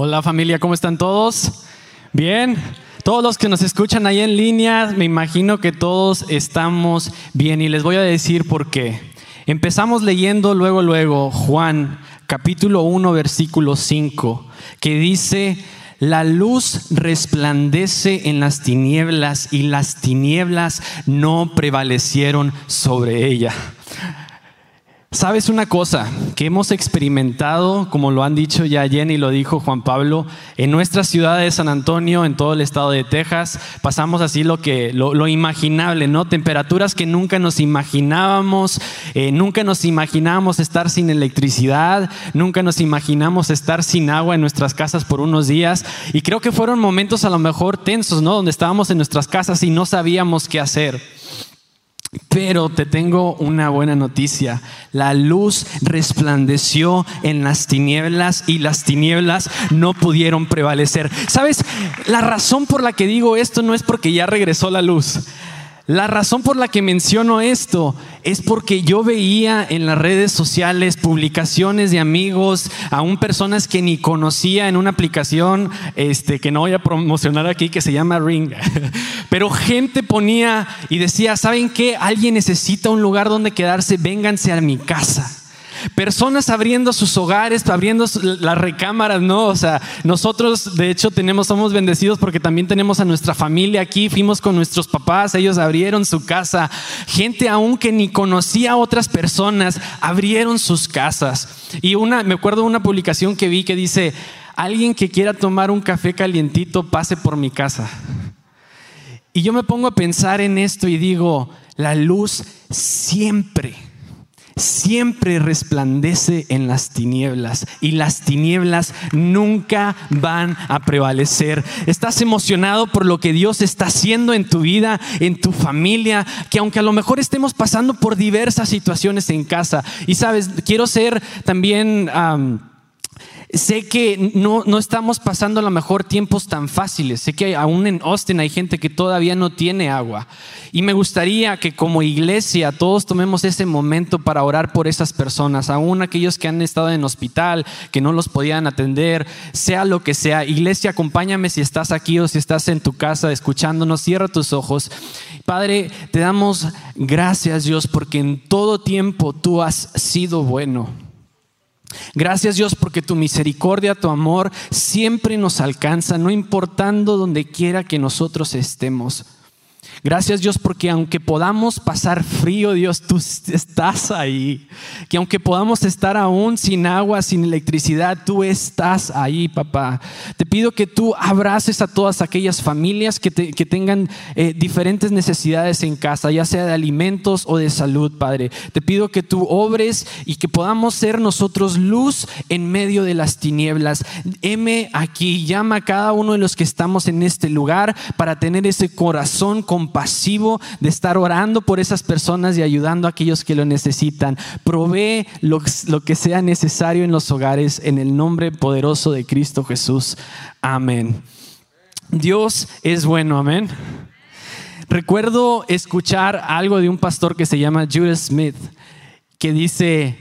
Hola familia, ¿cómo están todos? Bien. Todos los que nos escuchan ahí en línea, me imagino que todos estamos bien y les voy a decir por qué. Empezamos leyendo luego, luego Juan capítulo 1, versículo 5, que dice, la luz resplandece en las tinieblas y las tinieblas no prevalecieron sobre ella. Sabes una cosa que hemos experimentado, como lo han dicho ya Jenny, lo dijo Juan Pablo, en nuestra ciudad de San Antonio, en todo el estado de Texas, pasamos así lo que lo, imaginable, ¿no? Temperaturas que nunca nos imaginábamos, eh, nunca nos imaginábamos estar sin electricidad, nunca nos imaginamos estar sin agua en nuestras casas por unos días, y creo que fueron momentos a lo mejor tensos, ¿no? Donde estábamos en nuestras casas y no sabíamos qué hacer. Pero te tengo una buena noticia. La luz resplandeció en las tinieblas y las tinieblas no pudieron prevalecer. ¿Sabes? La razón por la que digo esto no es porque ya regresó la luz. La razón por la que menciono esto es porque yo veía en las redes sociales publicaciones de amigos, aún personas que ni conocía en una aplicación este, que no voy a promocionar aquí que se llama Ring. Pero gente ponía y decía, ¿saben qué? Alguien necesita un lugar donde quedarse, vénganse a mi casa. Personas abriendo sus hogares, abriendo las recámaras, ¿no? O sea, nosotros de hecho tenemos, somos bendecidos porque también tenemos a nuestra familia aquí, fuimos con nuestros papás, ellos abrieron su casa. Gente aún que ni conocía a otras personas, abrieron sus casas. Y una, me acuerdo de una publicación que vi que dice, alguien que quiera tomar un café calientito, pase por mi casa. Y yo me pongo a pensar en esto y digo, la luz siempre siempre resplandece en las tinieblas y las tinieblas nunca van a prevalecer. Estás emocionado por lo que Dios está haciendo en tu vida, en tu familia, que aunque a lo mejor estemos pasando por diversas situaciones en casa, y sabes, quiero ser también... Sé que no, no, estamos pasando a lo mejor tiempos tan fáciles. Sé que aún en Austin hay gente que todavía no tiene agua. Y me gustaría que como iglesia todos tomemos ese momento para orar por esas personas, aún aquellos que han estado en hospital, que no los podían atender, sea lo que sea. Iglesia, acompáñame si estás aquí o si estás en tu casa escuchándonos. Cierra tus ojos. Padre, te damos gracias Dios porque en todo tiempo tú has sido bueno. Gracias Dios porque tu misericordia, tu amor siempre nos alcanza, no importando donde quiera que nosotros estemos. Gracias Dios porque aunque podamos pasar frío, Dios, tú estás ahí. Que aunque podamos estar aún sin agua, sin electricidad, tú estás ahí, papá. Te pido que tú abraces a todas aquellas familias que, tengan eh, diferentes necesidades en casa, ya sea de alimentos o de salud, Padre. Te pido que tú obres y que podamos ser nosotros luz en medio de las tinieblas. Heme aquí, llama a cada uno de los que estamos en este lugar para tener ese corazón con pasivo de estar orando por esas personas y ayudando a aquellos que lo necesitan. Provee lo, lo que sea necesario en los hogares en el nombre poderoso de Cristo Jesús. Amén. Dios es bueno, amén. Recuerdo escuchar algo de un pastor que se llama Judah Smith, que dice,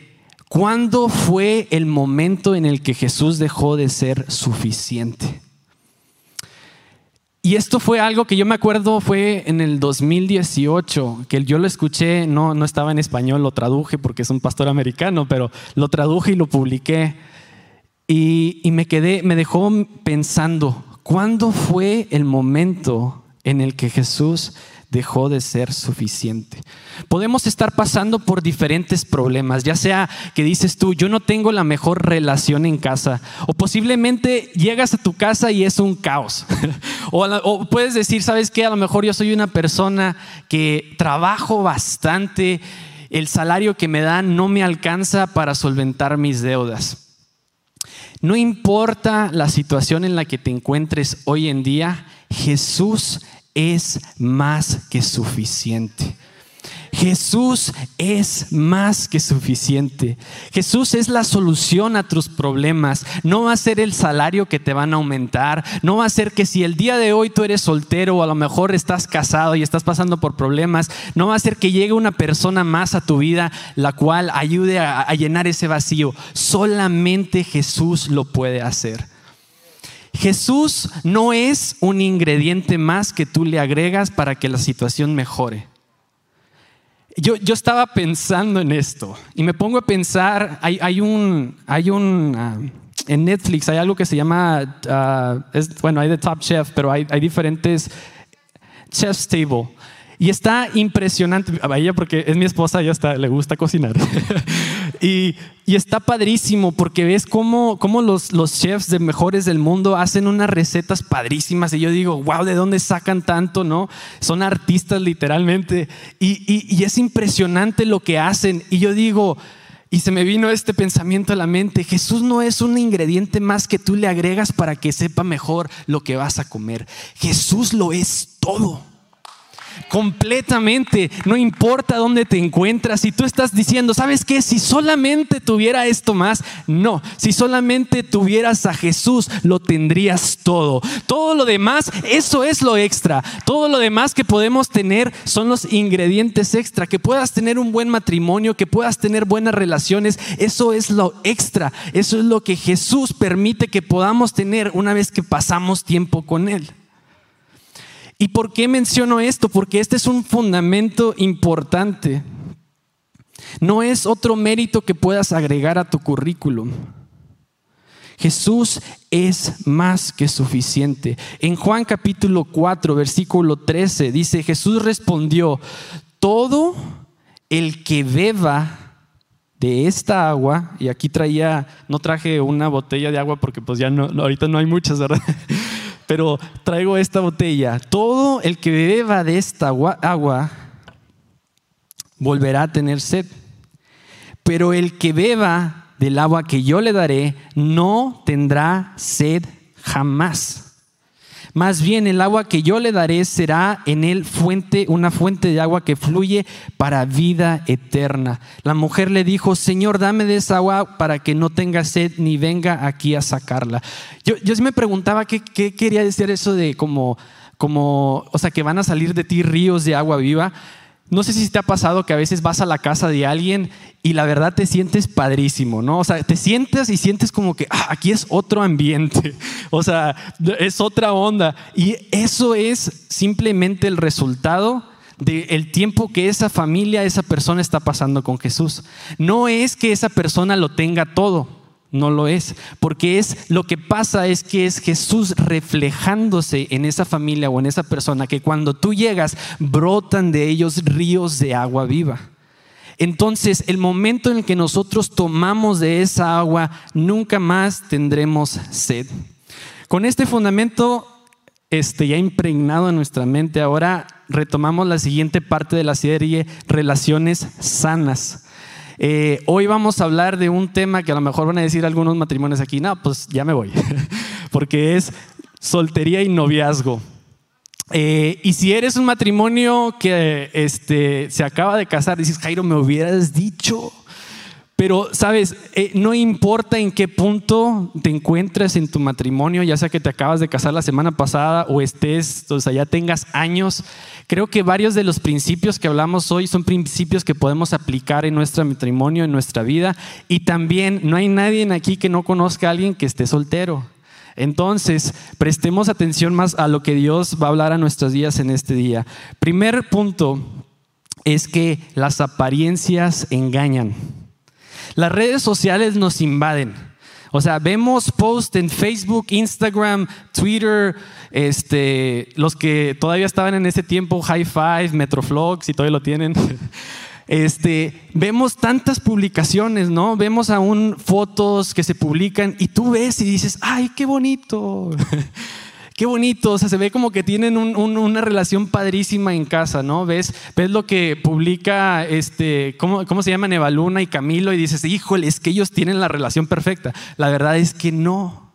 ¿cuándo fue el momento en el que Jesús dejó de ser suficiente? Y esto fue algo que yo me acuerdo fue en el 2018, que yo lo escuché, no, no estaba en español, lo traduje porque es un pastor americano, pero lo traduje y lo publiqué. Y, y me quedé, me dejó pensando, ¿cuándo fue el momento en el que Jesús dejó de ser suficiente. Podemos estar pasando por diferentes problemas, ya sea que dices tú, yo no tengo la mejor relación en casa, o posiblemente llegas a tu casa y es un caos. o, puedes decir, ¿sabes qué? A lo mejor yo soy una persona que trabajo bastante, el salario que me dan no me alcanza para solventar mis deudas. No importa la situación en la que te encuentres hoy en día, Jesús es más que suficiente. Jesús es más que suficiente. Jesús es la solución a tus problemas. No va a ser el salario que te van a aumentar. No va a ser que si el día de hoy tú eres soltero o a lo mejor estás casado y estás pasando por problemas, no va a ser que llegue una persona más a tu vida la cual ayude a, a llenar ese vacío. Solamente Jesús lo puede hacer. Jesús no es un ingrediente más que tú le agregas para que la situación mejore. Yo, yo estaba pensando en esto y me pongo a pensar, hay, hay un, hay un ah, en Netflix hay algo que se llama, ah, bueno, hay The Top Chef, pero hay, hay diferentes Chef's Table. Y está impresionante, a ella porque es mi esposa, ella está, le gusta cocinar. y, y, está padrísimo porque ves cómo, cómo los, los, chefs de mejores del mundo hacen unas recetas padrísimas. Y yo digo, wow, ¿de dónde sacan tanto? ¿No? Son artistas literalmente. Y, y, y es impresionante lo que hacen. Y yo digo, y se me vino este pensamiento a la mente, Jesús no es un ingrediente más que tú le agregas para que sepa mejor lo que vas a comer. Jesús lo es todo completamente, no importa dónde te encuentras, si tú estás diciendo, ¿sabes qué? Si solamente tuviera esto más, no, si solamente tuvieras a Jesús, lo tendrías todo. Todo lo demás, eso es lo extra. Todo lo demás que podemos tener son los ingredientes extra. Que puedas tener un buen matrimonio, que puedas tener buenas relaciones, eso es lo extra. Eso es lo que Jesús permite que podamos tener una vez que pasamos tiempo con Él. ¿Y por qué menciono esto? Porque este es un fundamento importante. No es otro mérito que puedas agregar a tu currículum. Jesús es más que suficiente. En Juan capítulo 4, versículo 13, dice, Jesús respondió, todo el que beba de esta agua, y aquí traía, no traje una botella de agua porque pues ya no, ahorita no hay muchas, ¿verdad? Pero traigo esta botella. Todo el que beba de esta agua volverá a tener sed. Pero el que beba del agua que yo le daré no tendrá sed jamás. Más bien el agua que yo le daré será en él fuente, una fuente de agua que fluye para vida eterna. La mujer le dijo, Señor, dame de esa agua para que no tenga sed ni venga aquí a sacarla. Yo, yo me preguntaba qué, qué quería decir eso de como, como, o sea, que van a salir de ti ríos de agua viva. No sé si te ha pasado que a veces vas a la casa de alguien y la verdad te sientes padrísimo, ¿no? O sea, te sientes y sientes como que ah, aquí es otro ambiente, o sea, es otra onda. Y eso es simplemente el resultado del tiempo que esa familia, esa persona está pasando con Jesús. No es que esa persona lo tenga todo, no lo es, porque es lo que pasa es que es Jesús reflejándose en esa familia o en esa persona que cuando tú llegas brotan de ellos ríos de agua viva. Entonces, el momento en el que nosotros tomamos de esa agua, nunca más tendremos sed. Con este fundamento este, ya impregnado en nuestra mente, ahora retomamos la siguiente parte de la serie, relaciones sanas. Eh, hoy vamos a hablar de un tema que a lo mejor van a decir algunos matrimonios aquí, no, pues ya me voy, porque es soltería y noviazgo. Eh, y si eres un matrimonio que este, se acaba de casar, dices, Jairo, me hubieras dicho. Pero, sabes, eh, no importa en qué punto te encuentres en tu matrimonio, ya sea que te acabas de casar la semana pasada o estés, o sea, ya tengas años, creo que varios de los principios que hablamos hoy son principios que podemos aplicar en nuestro matrimonio, en nuestra vida. Y también no hay nadie aquí que no conozca a alguien que esté soltero. Entonces, prestemos atención más a lo que Dios va a hablar a nuestros días en este día. Primer punto es que las apariencias engañan. Las redes sociales nos invaden. O sea, vemos posts en Facebook, Instagram, Twitter, este, los que todavía estaban en ese tiempo, High Five, Metroflogs, y todavía lo tienen. Este, vemos tantas publicaciones, ¿no? Vemos aún fotos que se publican y tú ves y dices, ay, qué bonito. Qué bonito, o sea, se ve como que tienen una relación padrísima en casa, ¿no? Ves, ves lo que publica, este, ¿cómo, ¿cómo se llaman Evaluna y Camilo? Y dices, híjole, es que ellos tienen la relación perfecta. La verdad es que no.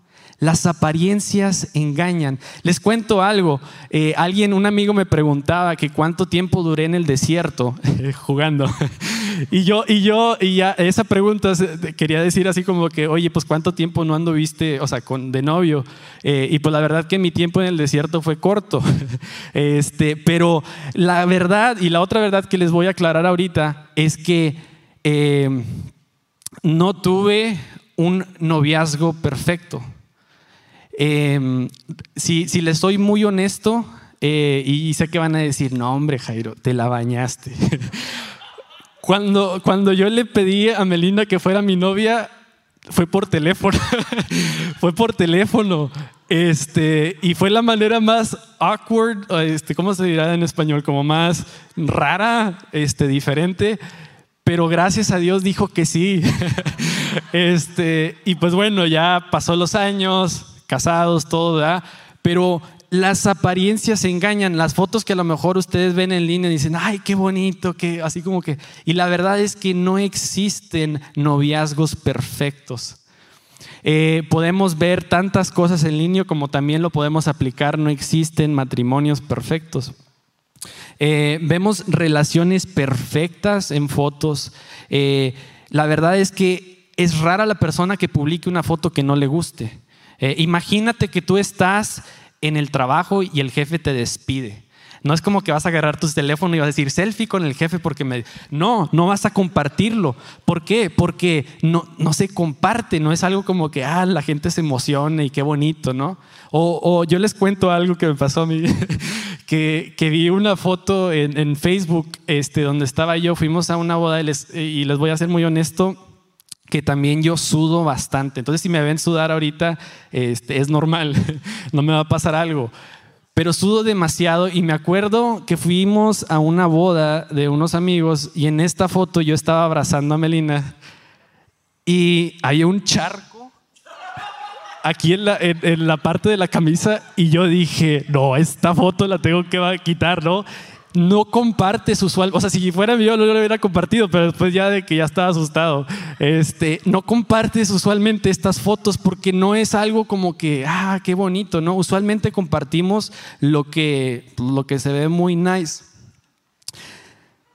Las apariencias engañan. Les cuento algo. Eh, alguien, un amigo me preguntaba que cuánto tiempo duré en el desierto jugando. y yo, y yo, y ya esa pregunta quería decir así como que, oye, pues cuánto tiempo no ando viste, o sea, con, de novio. Eh, y pues la verdad que mi tiempo en el desierto fue corto. este, pero la verdad y la otra verdad que les voy a aclarar ahorita es que eh, no tuve un noviazgo perfecto. Em, si, si les soy muy honesto, eh, y sé que van a decir, no hombre Jairo, te la bañaste. cuando, cuando yo le pedí a Melinda que fuera mi novia, fue por teléfono. fue por teléfono. Este, y fue la manera más awkward, este, ¿cómo se dirá en español? Como más rara, este, diferente. Pero gracias a Dios dijo que sí. este, y pues bueno, ya pasó los años, casados, todo, ¿verdad? Pero las apariencias engañan. Las fotos que a lo mejor ustedes ven en línea dicen, ay, qué bonito, que así como que. Y la verdad es que no existen noviazgos perfectos. Eh, podemos ver tantas cosas en línea como también lo podemos aplicar. No existen matrimonios perfectos. Eh, vemos relaciones perfectas en fotos. Eh, la verdad es que es rara la persona que publique una foto que no le guste. Imagínate que tú estás en el trabajo y el jefe te despide. No es como que vas a agarrar tu teléfono y vas a decir selfie con el jefe porque me... No, no vas a compartirlo. ¿Por qué? Porque no, no se comparte, no es algo como que, ah, la gente se emociona y qué bonito, ¿no? O, yo les cuento algo que me pasó a mí, que, que, vi una foto en, Facebook este, donde estaba yo, fuimos a una boda y les, y les voy a ser muy honesto, que también yo sudo bastante. Entonces, si me ven sudar ahorita, este, es normal, no me va a pasar algo. Pero sudo demasiado y me acuerdo que fuimos a una boda de unos amigos y en esta foto yo estaba abrazando a Melina y había un charco aquí en la, en la parte de la camisa y yo dije, no, esta foto la tengo que quitar, ¿no? No compartes usualmente, o sea, si fuera yo no lo hubiera compartido, pero después ya de que ya estaba asustado, este, no compartes usualmente estas fotos porque no es algo como que, ah, qué bonito, ¿no? Usualmente compartimos lo que, lo que se ve muy nice.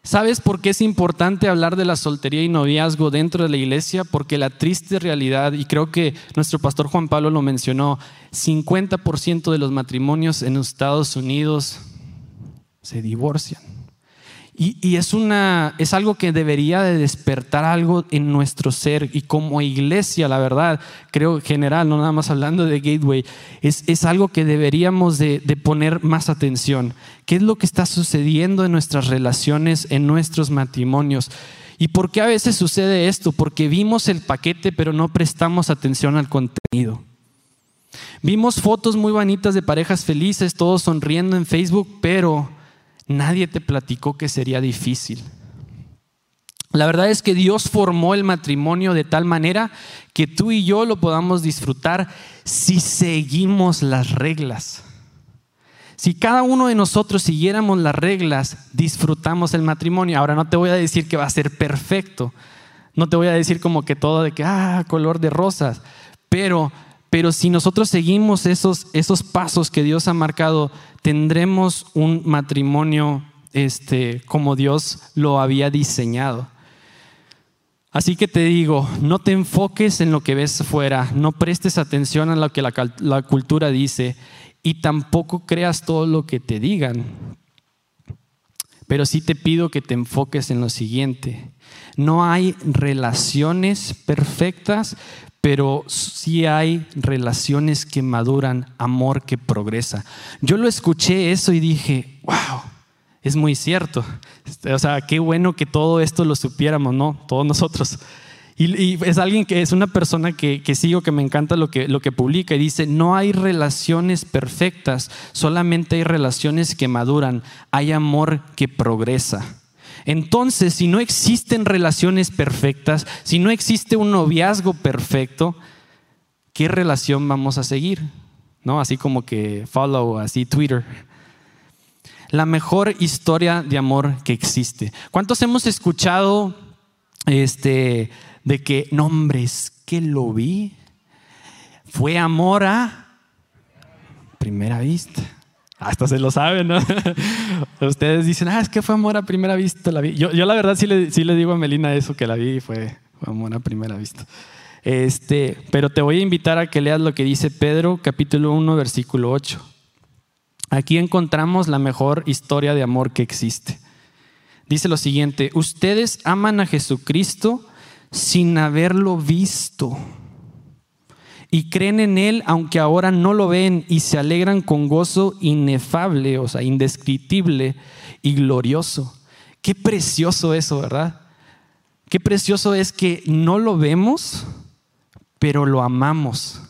¿Sabes por qué es importante hablar de la soltería y noviazgo dentro de la iglesia? Porque la triste realidad, y creo que nuestro pastor Juan Pablo lo mencionó, 50% de los matrimonios en Estados Unidos se divorcian. Y, es, una, es algo que debería de despertar algo en nuestro ser y como iglesia, la verdad, creo general, no nada más hablando de Gateway, es, es algo que deberíamos de, de, poner más atención. ¿Qué es lo que está sucediendo en nuestras relaciones, en nuestros matrimonios? ¿Y por qué a veces sucede esto? Porque vimos el paquete pero no prestamos atención al contenido. Vimos fotos muy bonitas de parejas felices, todos sonriendo en Facebook, pero nadie te platicó que sería difícil. La verdad es que Dios formó el matrimonio de tal manera que tú y yo lo podamos disfrutar si seguimos las reglas. Si cada uno de nosotros siguiéramos las reglas, disfrutamos el matrimonio. Ahora no te voy a decir que va a ser perfecto. No te voy a decir como que todo de que, ah, color de rosas. Pero pero si nosotros seguimos esos, esos pasos que Dios ha marcado, tendremos un matrimonio este, como Dios lo había diseñado. Así que te digo, no te enfoques en lo que ves fuera, no prestes atención a lo que la, la cultura dice y tampoco creas todo lo que te digan. Pero sí te pido que te enfoques en lo siguiente. No hay relaciones perfectas, pero sí hay relaciones que maduran, amor que progresa. Yo lo escuché eso y dije, wow, es muy cierto. O sea, qué bueno que todo esto lo supiéramos, ¿no? Todos nosotros. Y, es alguien que es una persona que, que, sigo, que me encanta lo que, lo que publica y dice, no hay relaciones perfectas, solamente hay relaciones que maduran, hay amor que progresa. Entonces, si no existen relaciones perfectas, si no existe un noviazgo perfecto, ¿qué relación vamos a seguir? ¿No? Así como que follow, así Twitter. La mejor historia de amor que existe. ¿Cuántos hemos escuchado este de que nombres que lo vi? Fue amor a primera vista. Hasta se lo saben, ¿no? Ustedes dicen, ah, es que fue amor a primera vista. La vi. Yo, la verdad sí le, sí le digo a Melina eso, que la vi y fue, amor a primera vista. Este, pero te voy a invitar a que leas lo que dice Pedro, capítulo 1, versículo 8. Aquí encontramos la mejor historia de amor que existe. Dice lo siguiente, ustedes aman a Jesucristo sin haberlo visto y creen en Él aunque ahora no lo ven y se alegran con gozo inefable, o sea, indescriptible y glorioso. Qué precioso eso, ¿verdad? Qué precioso es que no lo vemos, pero lo amamos.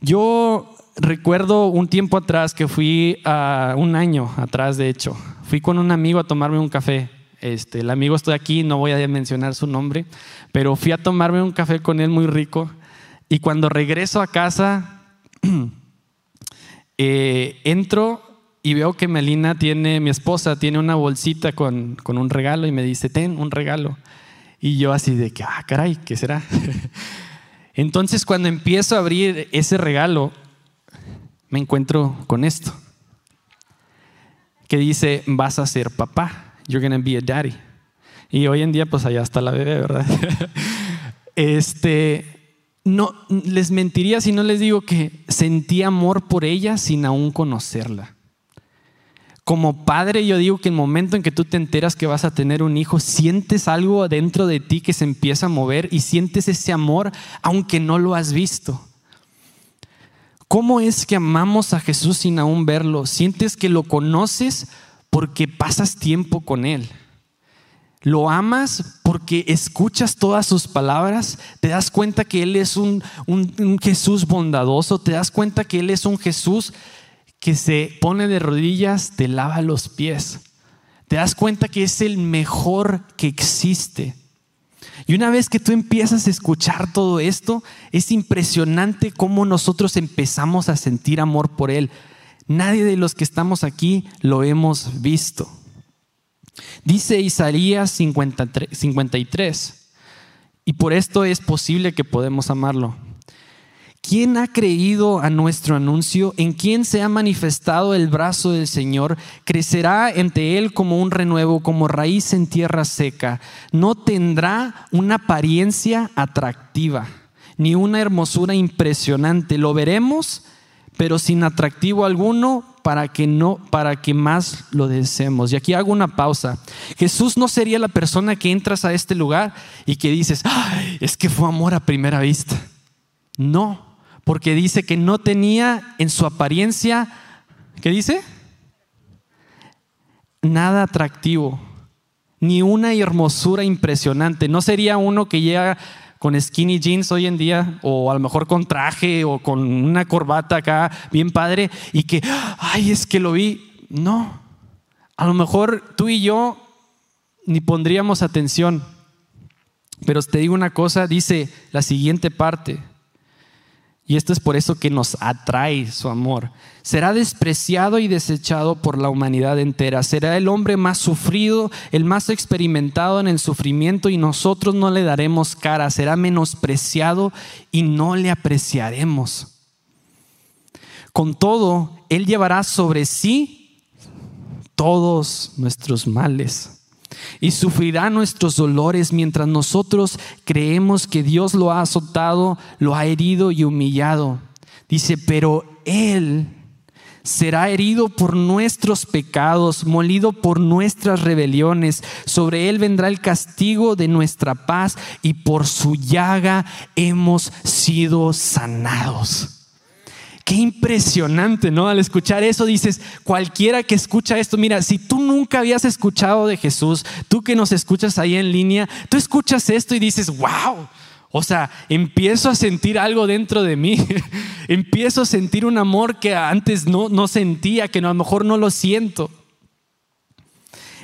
Yo recuerdo un tiempo atrás que fui a un año atrás, de hecho, fui con un amigo a tomarme un café. Este, el amigo estoy aquí, no voy a mencionar su nombre, pero fui a tomarme un café con él muy rico y cuando regreso a casa, eh, entro y veo que Melina tiene, mi esposa, tiene una bolsita con, con, un regalo y me dice, ten un regalo. Y yo así de que, ah, caray, ¿qué será? Entonces cuando empiezo a abrir ese regalo, me encuentro con esto, que dice, vas a ser papá, you're gonna be a daddy. Y hoy en día pues allá está la bebé, ¿verdad? este, no, les mentiría si no les digo que sentí amor por ella sin aún conocerla. Como padre yo digo que el momento en que tú te enteras que vas a tener un hijo, sientes algo dentro de ti que se empieza a mover y sientes ese amor aunque no lo has visto. ¿Cómo es que amamos a Jesús sin aún verlo? Sientes que lo conoces porque pasas tiempo con Él. Lo amas porque escuchas todas sus palabras, te das cuenta que Él es un, Jesús bondadoso, te das cuenta que Él es un Jesús que se pone de rodillas, te lava los pies. Te das cuenta que es el mejor que existe. Y una vez que tú empiezas a escuchar todo esto, es impresionante cómo nosotros empezamos a sentir amor por Él. Nadie de los que estamos aquí lo hemos visto. Dice Isaías 53, y por esto es posible que podemos amarlo. ¿Quién ha creído a nuestro anuncio? ¿En quién se ha manifestado el brazo del Señor? Crecerá ante él como un renuevo, como raíz en tierra seca. No tendrá una apariencia atractiva, ni una hermosura impresionante. Lo veremos, pero sin atractivo alguno para que no para que más lo deseemos. Y aquí hago una pausa. Jesús no sería la persona que entras a este lugar y que dices, es que fue amor a primera vista." No, porque dice que no tenía en su apariencia, ¿qué dice? Nada atractivo, ni una hermosura impresionante. No sería uno que llega con skinny jeans hoy en día, o a lo mejor con traje o con una corbata acá bien padre, y que, ay, es que lo vi. No, a lo mejor tú y yo ni pondríamos atención. Pero te digo una cosa, dice la siguiente parte. Y esto es por eso que nos atrae su amor. Será despreciado y desechado por la humanidad entera. Será el hombre más sufrido, el más experimentado en el sufrimiento y nosotros no le daremos cara. Será menospreciado y no le apreciaremos. Con todo, Él llevará sobre sí todos nuestros males y sufrirá nuestros dolores mientras nosotros creemos que Dios lo ha azotado, lo ha herido y humillado. Dice, pero Él será herido por nuestros pecados, molido por nuestras rebeliones. Sobre Él vendrá el castigo de nuestra paz y por su llaga hemos sido sanados. Qué impresionante, ¿no? Al escuchar eso dices, cualquiera que escucha esto, mira, si tú nunca habías escuchado de Jesús, tú que nos escuchas ahí en línea, tú escuchas esto y dices, wow. O sea, empiezo a sentir algo dentro de mí. empiezo a sentir un amor que antes no, no sentía, que a lo mejor no lo siento.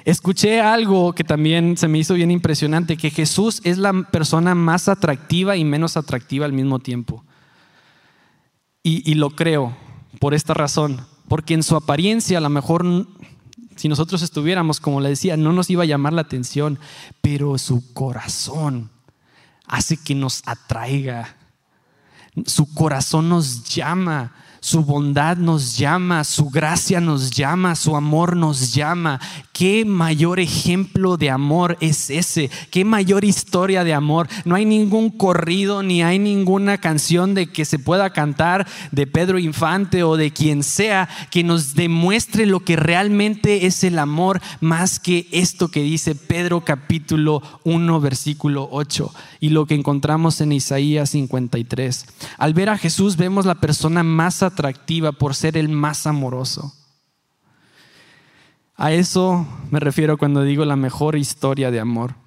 Escuché algo que también se me hizo bien impresionante, que Jesús es la persona más atractiva y menos atractiva al mismo tiempo. Y, lo creo por esta razón, porque en su apariencia a lo mejor si nosotros estuviéramos, como le decía, no nos iba a llamar la atención, pero su corazón hace que nos atraiga. Su corazón nos llama, su bondad nos llama, su gracia nos llama, su amor nos llama. Qué ¿qué mayor ejemplo de amor es ese? ¿Qué mayor historia de amor? No hay ningún corrido ni hay ninguna canción de que se pueda cantar de Pedro Infante o de quien sea que nos demuestre lo que realmente es el amor más que esto que dice Pedro capítulo 1 versículo 8 y lo que encontramos en Isaías 53. Al ver a Jesús vemos la persona más atractiva por ser el más amoroso. A eso me refiero cuando digo la mejor historia de amor.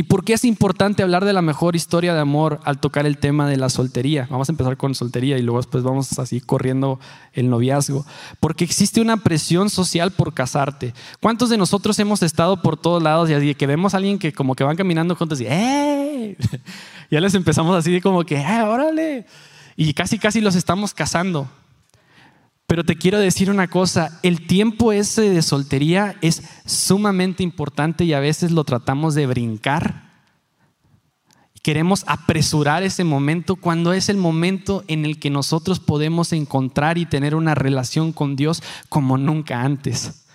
¿Y por qué es importante hablar de la mejor historia de amor al tocar el tema de la soltería? Vamos a empezar con soltería y luego después vamos así corriendo el noviazgo. Porque existe una presión social por casarte. ¿Cuántos de nosotros hemos estado por todos lados y así que vemos a alguien que como que van caminando juntos y ¡eh! ya les empezamos así de como que ¡eh, órale! Y casi casi los estamos casando. Pero te quiero decir una cosa, el tiempo ese de soltería es sumamente importante y a veces lo tratamos de brincar. Queremos apresurar ese momento cuando es el momento en el que nosotros podemos encontrar y tener una relación con Dios como nunca antes.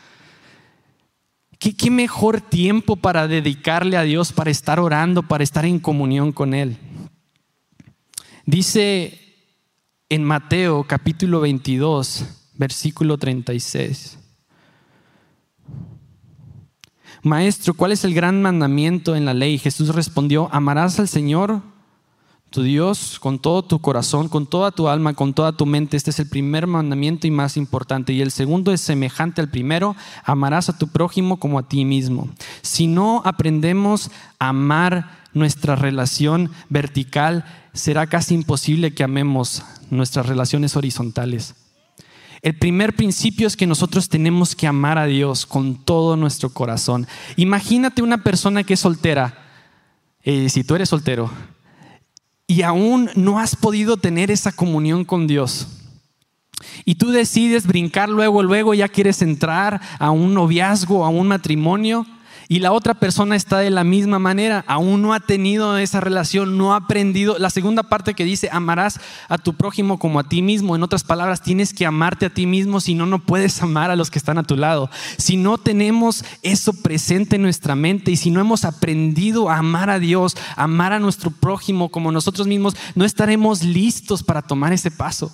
¿Qué, qué mejor tiempo para dedicarle a Dios, para estar orando, para estar en comunión con Él? Dice en Mateo capítulo 22, versículo 36. Maestro, ¿cuál es el gran mandamiento en la ley? Jesús respondió, amarás al Señor, tu Dios, con todo tu corazón, con toda tu alma, con toda tu mente. Este es el primer mandamiento y más importante. Y el segundo es semejante al primero, amarás a tu prójimo como a ti mismo. Si no aprendemos a amar nuestra relación vertical, será casi imposible que amemos nuestras relaciones horizontales. El primer principio es que nosotros tenemos que amar a Dios con todo nuestro corazón. Imagínate una persona que es soltera, eh, si tú eres soltero, y aún no has podido tener esa comunión con Dios. Y tú decides brincar luego, luego ya quieres entrar a un noviazgo, a un matrimonio. Y la otra persona está de la misma manera, aún no ha tenido esa relación, no ha aprendido. La segunda parte que dice, amarás a tu prójimo como a ti mismo. En otras palabras, tienes que amarte a ti mismo, si no, no puedes amar a los que están a tu lado. Si no tenemos eso presente en nuestra mente y si no hemos aprendido a amar a Dios, amar a nuestro prójimo como nosotros mismos, no estaremos listos para tomar ese paso.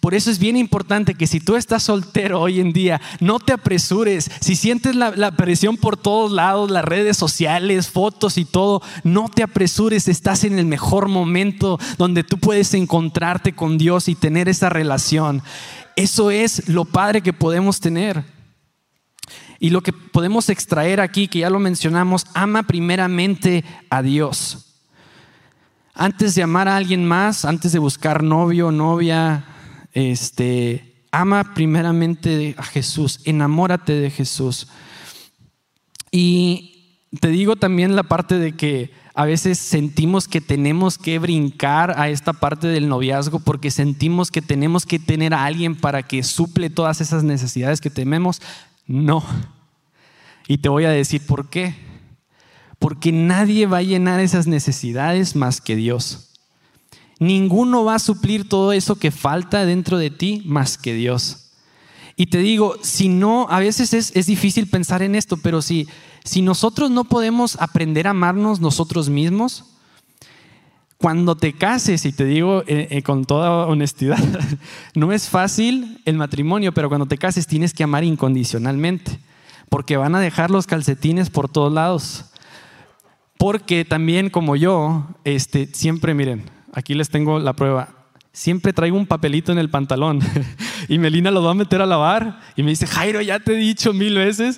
Por eso es bien importante que si tú estás soltero hoy en día, no te apresures. Si sientes la, presión por todos lados, las redes sociales, fotos y todo, no te apresures. Estás en el mejor momento donde tú puedes encontrarte con Dios y tener esa relación. Eso es lo padre que podemos tener. Y lo que podemos extraer aquí, que ya lo mencionamos, ama primeramente a Dios. Antes de amar a alguien más, antes de buscar novio, novia, este, ama primeramente a Jesús, enamórate de Jesús. Y te digo también la parte de que a veces sentimos que tenemos que brincar a esta parte del noviazgo porque sentimos que tenemos que tener a alguien para que suple todas esas necesidades que tememos. No. Y te voy a decir por qué. Porque nadie va a llenar esas necesidades más que Dios. Ninguno va a suplir todo eso que falta dentro de ti más que Dios. Y te digo, si no, a veces es, difícil pensar en esto, pero si, si nosotros no podemos aprender a amarnos nosotros mismos, cuando te cases, y te digo eh, eh, con toda honestidad, no es fácil el matrimonio, pero cuando te cases tienes que amar incondicionalmente, porque van a dejar los calcetines por todos lados. Porque también como yo, este, siempre miren, Aquí les tengo la prueba. Siempre traigo un papelito en el pantalón y Melina lo va a meter a lavar y me dice, Jairo, ya te he dicho mil veces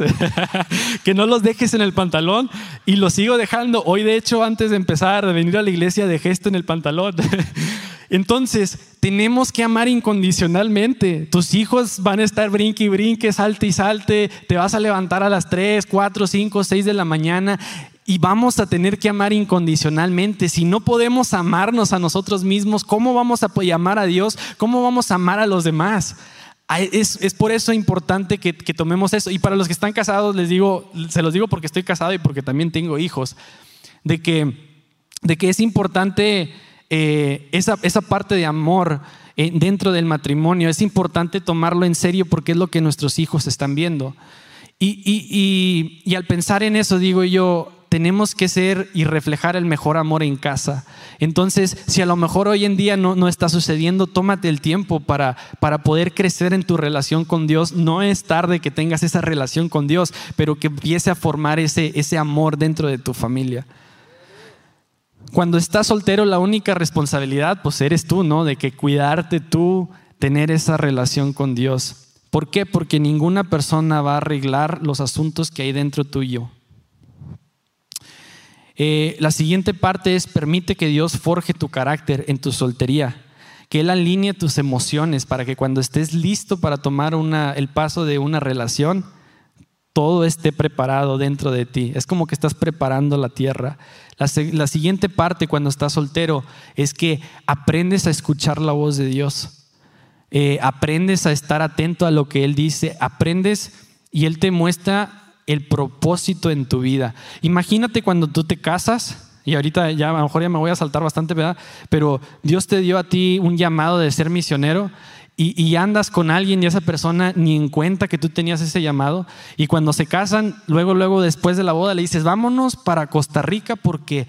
que no los dejes en el pantalón y lo sigo dejando. Hoy, de hecho, antes de empezar, de venir a la iglesia, dejé esto en el pantalón. Entonces, tenemos que amar incondicionalmente. Tus hijos van a estar brinque y brinque, salte y salte. Te vas a levantar a las 3, 4, 5, 6 de la mañana y vamos a tener que amar incondicionalmente. Si no podemos amarnos a nosotros mismos, ¿cómo vamos a amar a Dios? ¿Cómo vamos a amar a los demás? Es, por eso importante que, tomemos eso. Y para los que están casados, les digo, se los digo porque estoy casado y porque también tengo hijos, de que, de que es importante eh, esa, esa, parte de amor eh, dentro del matrimonio. Es importante tomarlo en serio porque es lo que nuestros hijos están viendo. Y, al pensar en eso, digo yo, tenemos que ser y reflejar el mejor amor en casa. Entonces, si a lo mejor hoy en día no, está sucediendo, tómate el tiempo para, para poder crecer en tu relación con Dios. No es tarde que tengas esa relación con Dios, pero que empiece a formar ese, ese amor dentro de tu familia. Cuando estás soltero, la única responsabilidad, pues eres tú, ¿no? De que cuidarte tú, tener esa relación con Dios. ¿Por qué? Porque ninguna persona va a arreglar los asuntos que hay dentro tuyo. Eh, la siguiente parte es permite que Dios forje tu carácter en tu soltería, que Él alinee tus emociones para que cuando estés listo para tomar el paso de una relación, todo esté preparado dentro de ti. Es como que estás preparando la tierra. La, siguiente parte cuando estás soltero es que aprendes a escuchar la voz de Dios. Eh, aprendes a estar atento a lo que Él dice. Aprendes y Él te muestra el propósito en tu vida. Imagínate cuando tú te casas. Y ahorita ya a lo mejor ya me voy a saltar bastante, ¿verdad? Pero Dios te dio a ti un llamado de ser misionero y, andas con alguien y esa persona ni en cuenta que tú tenías ese llamado. Y cuando se casan, luego, luego después de la boda le dices, vámonos para Costa Rica porque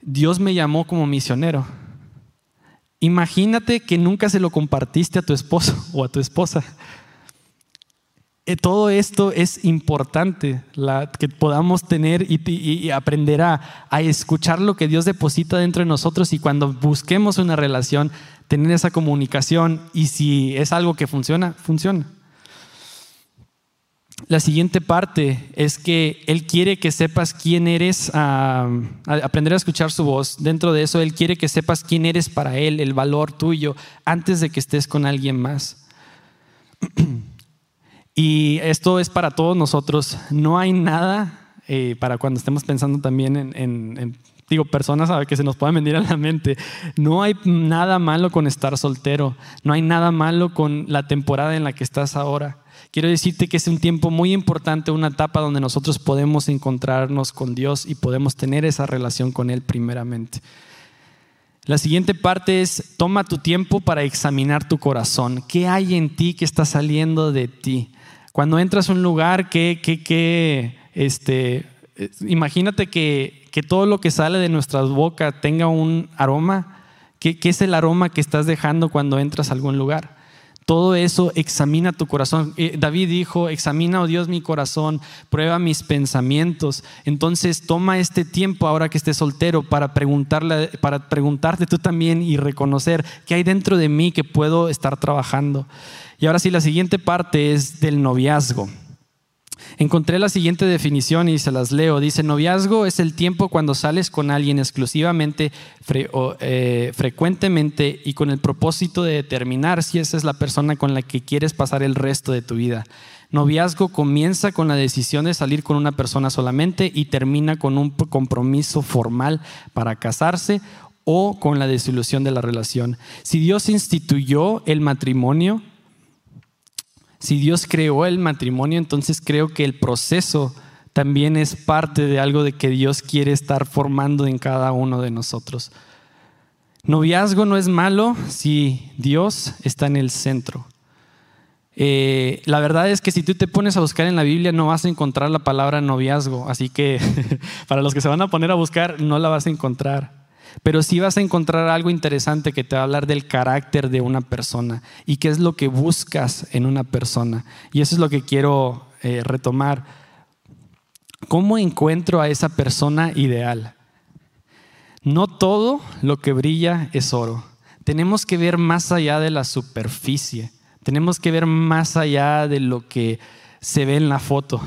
Dios me llamó como misionero. Imagínate que nunca se lo compartiste a tu esposo o a tu esposa. Eh, todo esto es importante, que podamos tener y, aprender a, a, escuchar lo que Dios deposita dentro de nosotros y cuando busquemos una relación, tener esa comunicación y si es algo que funciona, funciona. La siguiente parte es que Él quiere que sepas quién eres, aprender a escuchar su voz. Dentro de eso, Él quiere que sepas quién eres para Él, el valor tuyo, antes de que estés con alguien más. y esto es para todos nosotros. No hay nada eh, para cuando estemos pensando también en digo, personas a que se nos puedan venir a la mente. No hay nada malo con estar soltero, no hay nada malo con la temporada en la que estás ahora. Quiero decirte que es un tiempo muy importante, una etapa donde nosotros podemos encontrarnos con Dios y podemos tener esa relación con Él primeramente. La siguiente parte es, toma tu tiempo para examinar tu corazón. ¿Qué hay en ti que está saliendo de ti? Cuando entras a un lugar, ¿qué, qué, qué, este, eh, imagínate que, que todo lo que sale de nuestras bocas tenga un aroma. ¿Qué, es el aroma que estás dejando cuando entras a algún lugar? Todo eso examina tu corazón. Eh, David dijo, examina, oh Dios, mi corazón, prueba mis pensamientos. Entonces toma este tiempo ahora que estés soltero para, preguntarle, para preguntarte tú también y reconocer qué hay dentro de mí que puedo estar trabajando. Y ahora sí, la siguiente parte es del noviazgo. Encontré la siguiente definición y se las leo. Dice, noviazgo es el tiempo cuando sales con alguien exclusivamente, eh, frecuentemente y con el propósito de determinar si esa es la persona con la que quieres pasar el resto de tu vida. Noviazgo comienza con la decisión de salir con una persona solamente y termina con un compromiso formal para casarse o con la desilusión de la relación. Si Dios instituyó el matrimonio, si Dios creó el matrimonio, entonces creo que el proceso también es parte de algo de que Dios quiere estar formando en cada uno de nosotros. Noviazgo no es malo si Dios está en el centro. Eh, la verdad es que si tú te pones a buscar en la Biblia no vas a encontrar la palabra noviazgo, así que para los que se van a poner a buscar no la vas a encontrar. Pero sí vas a encontrar algo interesante que te va a hablar del carácter de una persona y qué es lo que buscas en una persona. Y eso es lo que quiero eh, retomar. ¿Cómo encuentro a esa persona ideal? No todo lo que brilla es oro. Tenemos que ver más allá de la superficie. Tenemos que ver más allá de lo que se ve en la foto.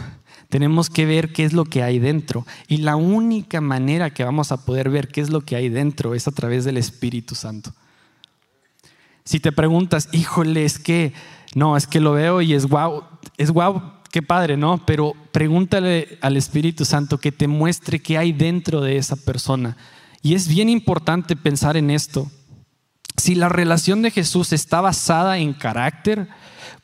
Tenemos que ver qué es lo que hay dentro. Y la única manera que vamos a poder ver qué es lo que hay dentro es a través del Espíritu Santo. Si te preguntas, híjole, es que, no, es que lo veo y es guau, es guau, qué padre, ¿no? Pero pregúntale al Espíritu Santo que te muestre qué hay dentro de esa persona. Y es bien importante pensar en esto. Si la relación de Jesús está basada en carácter,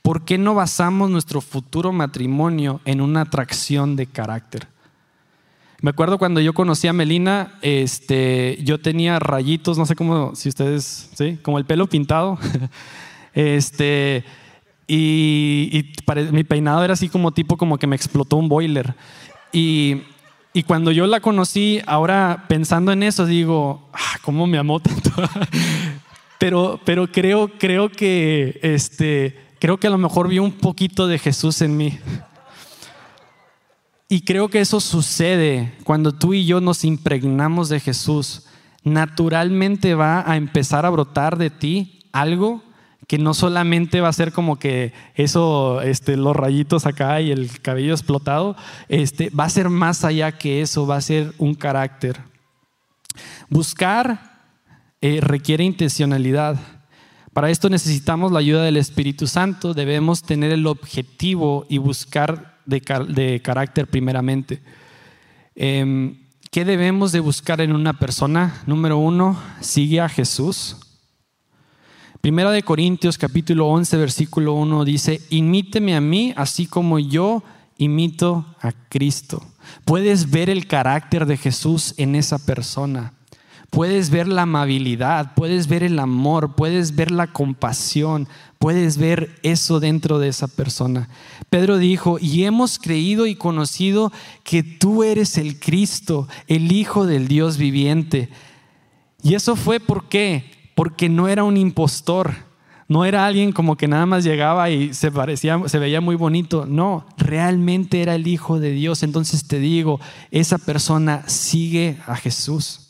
¿por qué no basamos nuestro futuro matrimonio en una atracción de carácter? Me acuerdo cuando yo conocí a Melina, este, yo tenía rayitos, no sé cómo, si ustedes, ¿sí? Como el pelo pintado. este, y, mi peinado era así como tipo como que me explotó un boiler. Y, y cuando yo la conocí, ahora pensando en eso, digo, ah, ¿cómo me amó tanto? pero, pero creo, creo que este, creo que a lo mejor vi un poquito de Jesús en mí. Y creo que eso sucede cuando tú y yo nos impregnamos de Jesús. Naturalmente va a empezar a brotar de ti algo que no solamente va a ser como que eso, este, los rayitos acá y el cabello explotado, este, va a ser más allá que eso, va a ser un carácter. Buscar eh, requiere intencionalidad. Para esto necesitamos la ayuda del Espíritu Santo, debemos tener el objetivo y buscar de, carácter primeramente. Em, ¿Qué debemos de buscar en una persona? Número uno, sigue a Jesús. Primera de Corintios capítulo 11 versículo 1 dice, imíteme a mí así como yo imito a Cristo. Puedes ver el carácter de Jesús en esa persona. Puedes ver la amabilidad, puedes ver el amor, puedes ver la compasión, puedes ver eso dentro de esa persona. Pedro dijo, y hemos creído y conocido que tú eres el Cristo, el Hijo del Dios viviente. Y eso fue por qué? porque no era un impostor, no era alguien como que nada más llegaba y se parecía, se veía muy bonito. No, realmente era el Hijo de Dios. Entonces te digo, esa persona sigue a Jesús.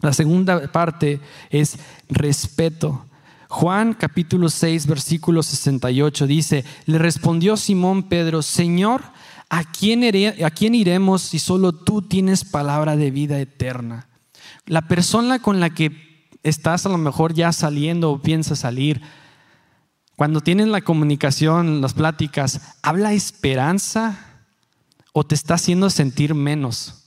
La segunda parte es respeto. Juan capítulo 6, versículo 68 dice, le respondió Simón Pedro, Señor, ¿a quién, ¿a quién iremos si solo tú tienes palabra de vida eterna? La persona con la que estás a lo mejor ya saliendo o piensas salir, cuando tienes la comunicación, las pláticas, ¿habla esperanza o te está haciendo sentir menos?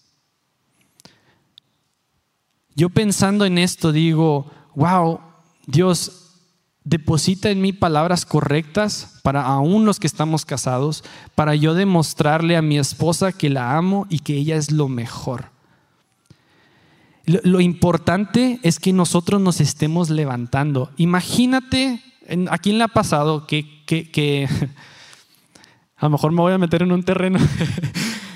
Yo pensando en esto digo, wow, Dios, deposita en mí palabras correctas para aún los que estamos casados, para yo demostrarle a mi esposa que la amo y que ella es lo mejor. Lo, importante es que nosotros nos estemos levantando. Imagínate, ¿a quién le ha pasado que, que, a lo mejor me voy a meter en un terreno?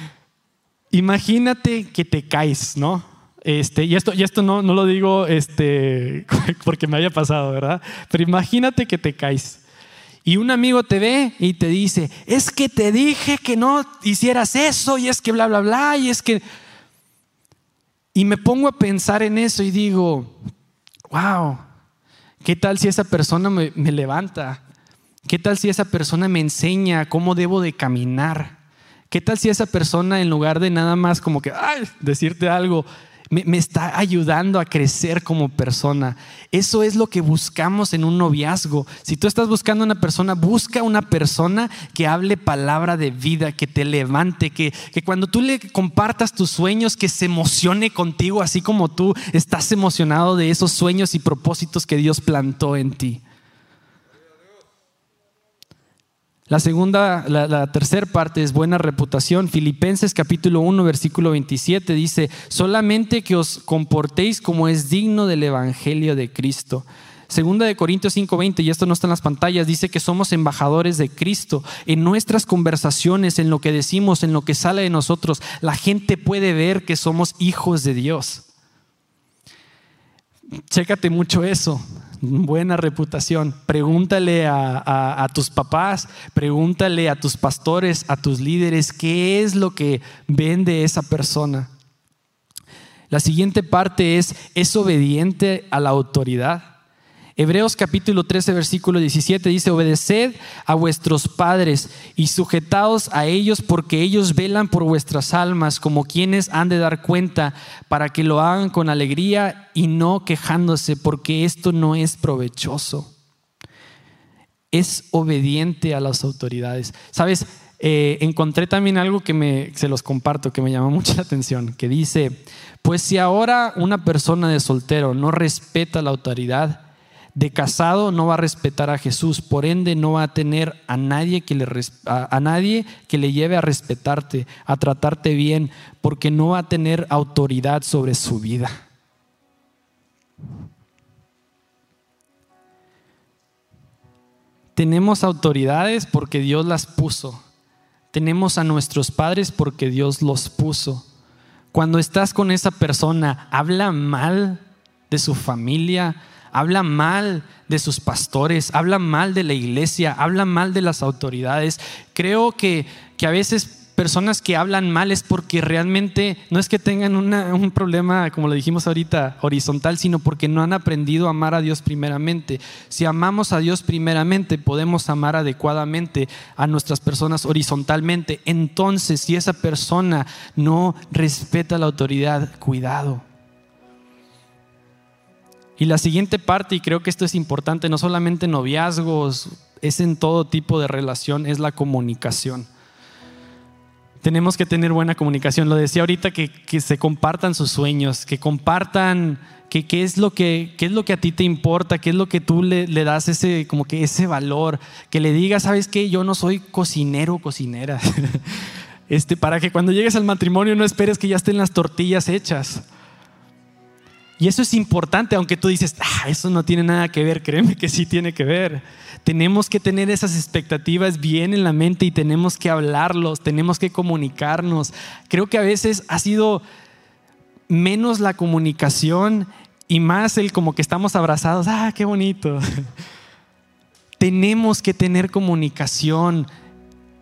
Imagínate que te caes, ¿no? Este, y esto, y esto no, no lo digo este, porque me haya pasado, ¿verdad? Pero imagínate que te caes. Y un amigo te ve y te dice, es que te dije que no hicieras eso, y es que bla, bla, bla, y es que... Y me pongo a pensar en eso y digo, wow, ¿qué tal si esa persona me, levanta? ¿Qué tal si esa persona me enseña cómo debo de caminar? ¿Qué tal si esa persona en lugar de nada más como que, ay, decirte algo, me, está ayudando a crecer como persona. Eso es lo que buscamos en un noviazgo. Si tú estás buscando una persona, busca una persona que hable palabra de vida, que te levante, que, que cuando tú le compartas tus sueños, que se emocione contigo, así como tú estás emocionado de esos sueños y propósitos que Dios plantó en ti. La segunda, la, tercera parte es buena reputación. Filipenses capítulo 1, versículo 27 dice, solamente que os comportéis como es digno del Evangelio de Cristo. Segunda de Corintios 5:20, y esto no está en las pantallas, dice que somos embajadores de Cristo. En nuestras conversaciones, en lo que decimos, en lo que sale de nosotros, la gente puede ver que somos hijos de Dios. Chécate mucho eso buena reputación. Pregúntale a, tus papás, pregúntale a tus pastores, a tus líderes, qué es lo que ven de esa persona. La siguiente parte es, ¿es obediente a la autoridad? Hebreos capítulo 13, versículo 17 dice, obedeced a vuestros padres y sujetaos a ellos porque ellos velan por vuestras almas como quienes han de dar cuenta para que lo hagan con alegría y no quejándose porque esto no es provechoso. Es obediente a las autoridades. Sabes, eh, encontré también algo que me, se los comparto, que me llama mucho la atención, que dice, pues si ahora una persona de soltero no respeta la autoridad, de casado no va a respetar a Jesús, por ende no va a tener a nadie que le, a, nadie que le lleve a respetarte, a tratarte bien, porque no va a tener autoridad sobre su vida. tenemos autoridades porque Dios las puso. Tenemos a nuestros padres porque Dios los puso. Cuando estás con esa persona, habla mal de su familia, habla mal de sus pastores, habla mal de la iglesia, habla mal de las autoridades. Creo que, que a veces personas que hablan mal es porque realmente no es que tengan un problema, como lo dijimos ahorita, horizontal, sino porque no han aprendido a amar a Dios primeramente. Si amamos a Dios primeramente, podemos amar adecuadamente a nuestras personas horizontalmente. Entonces, si esa persona no respeta la autoridad, cuidado. Y la siguiente parte, y creo que esto es importante, no solamente en noviazgos, es en todo tipo de relación, es la comunicación tenemos que tener buena comunicación. Lo decía ahorita que, se compartan sus sueños, que compartan qué es, lo que, es lo que a ti te importa, qué es lo que tú le, das ese, como que ese valor, que le digas, sabes qué, yo no soy cocinero cocinera. este, para que cuando llegues al matrimonio no esperes que ya estén las tortillas hechas. Y eso es importante, aunque tú dices, ah, eso no tiene nada que ver, créeme que sí tiene que ver. Tenemos que tener esas expectativas bien en la mente y tenemos que hablarlos, tenemos que comunicarnos. Creo que a veces ha sido menos la comunicación y más el como que estamos abrazados, ah, qué bonito. tenemos que tener comunicación.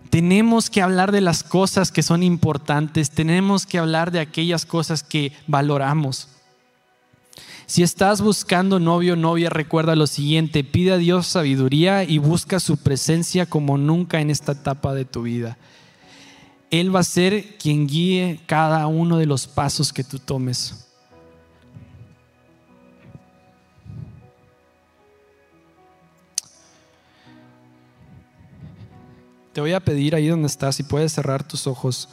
Tenemos que hablar de las cosas que son importantes, tenemos que hablar de aquellas cosas que valoramos. Si estás buscando novio o novia, recuerda lo siguiente, pide a Dios sabiduría y busca su presencia como nunca en esta etapa de tu vida. Él va a ser quien guíe cada uno de los pasos que tú tomes. Te voy a pedir ahí donde estás, si puedes cerrar tus ojos.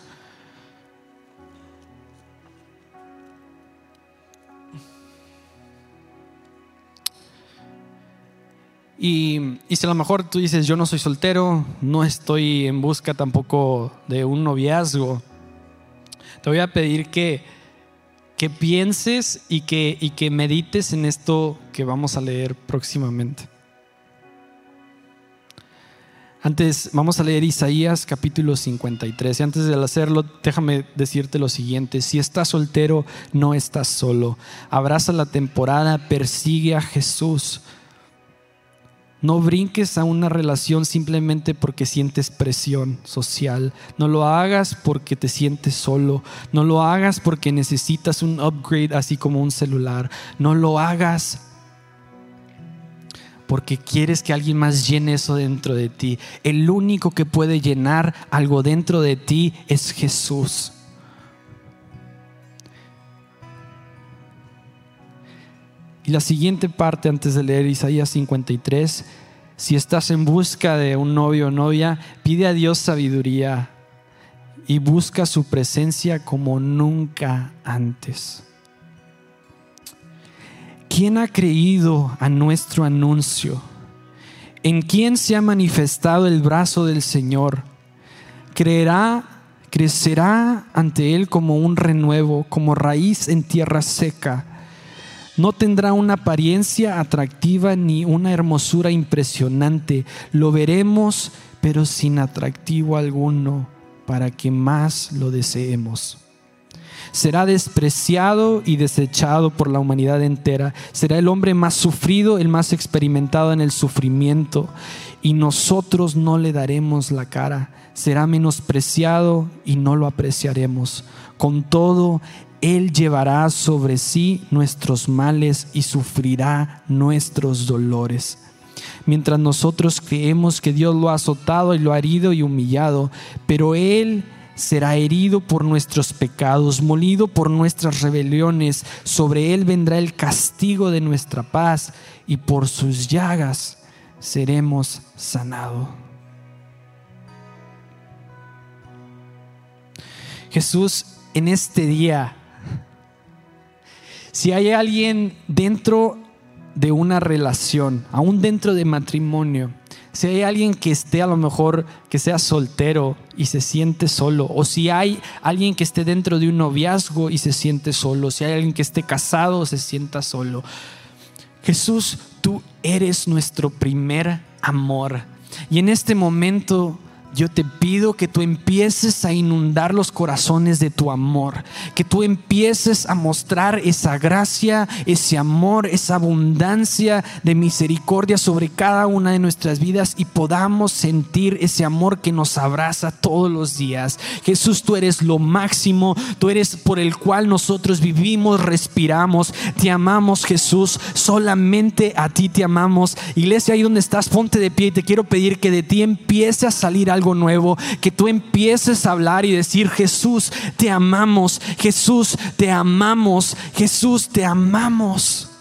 Y, si a lo mejor tú dices, yo no soy soltero, no estoy en busca tampoco de un noviazgo, te voy a pedir que, que pienses y que, y que medites en esto que vamos a leer próximamente. Antes vamos a leer Isaías capítulo 53 y antes de hacerlo déjame decirte lo siguiente, si estás soltero no estás solo, abraza la temporada, persigue a Jesús no brinques a una relación simplemente porque sientes presión social. No lo hagas porque te sientes solo. No lo hagas porque necesitas un upgrade así como un celular. No lo hagas porque quieres que alguien más llene eso dentro de ti. El único que puede llenar algo dentro de ti es Jesús. La siguiente parte antes de leer Isaías 53, si estás en busca de un novio o novia, pide a Dios sabiduría y busca su presencia como nunca antes. ¿Quién ha creído a nuestro anuncio? ¿En quién se ha manifestado el brazo del Señor? Creerá, crecerá ante Él como un renuevo, como raíz en tierra seca no tendrá una apariencia atractiva ni una hermosura impresionante. Lo veremos, pero sin atractivo alguno, para que más lo deseemos. Será despreciado y desechado por la humanidad entera. Será el hombre más sufrido, el más experimentado en el sufrimiento. Y nosotros no le daremos la cara. Será menospreciado y no lo apreciaremos. Con todo, él llevará sobre sí nuestros males y sufrirá nuestros dolores. Mientras nosotros creemos que Dios lo ha azotado y lo ha herido y humillado, pero Él será herido por nuestros pecados, molido por nuestras rebeliones, sobre Él vendrá el castigo de nuestra paz y por sus llagas seremos sanados. Jesús en este día si hay alguien dentro de una relación, aún dentro de matrimonio, si hay alguien que esté a lo mejor que sea soltero y se siente solo, o si hay alguien que esté dentro de un noviazgo y se siente solo, si hay alguien que esté casado se sienta solo, Jesús, tú eres nuestro primer amor. Y en este momento yo te pido que tú empieces a inundar los corazones de tu amor, que tú empieces a mostrar esa gracia, ese amor, esa abundancia de misericordia sobre cada una de nuestras vidas y podamos sentir ese amor que nos abraza todos los días. Jesús, tú eres lo máximo, tú eres por el cual nosotros vivimos, respiramos, te amamos Jesús, solamente a ti te amamos. Iglesia, ahí donde estás, ponte de pie y te quiero pedir que de ti empiece a salir algo nuevo, que tú empieces a hablar y decir, Jesús, te amamos, Jesús, te amamos, Jesús, te amamos.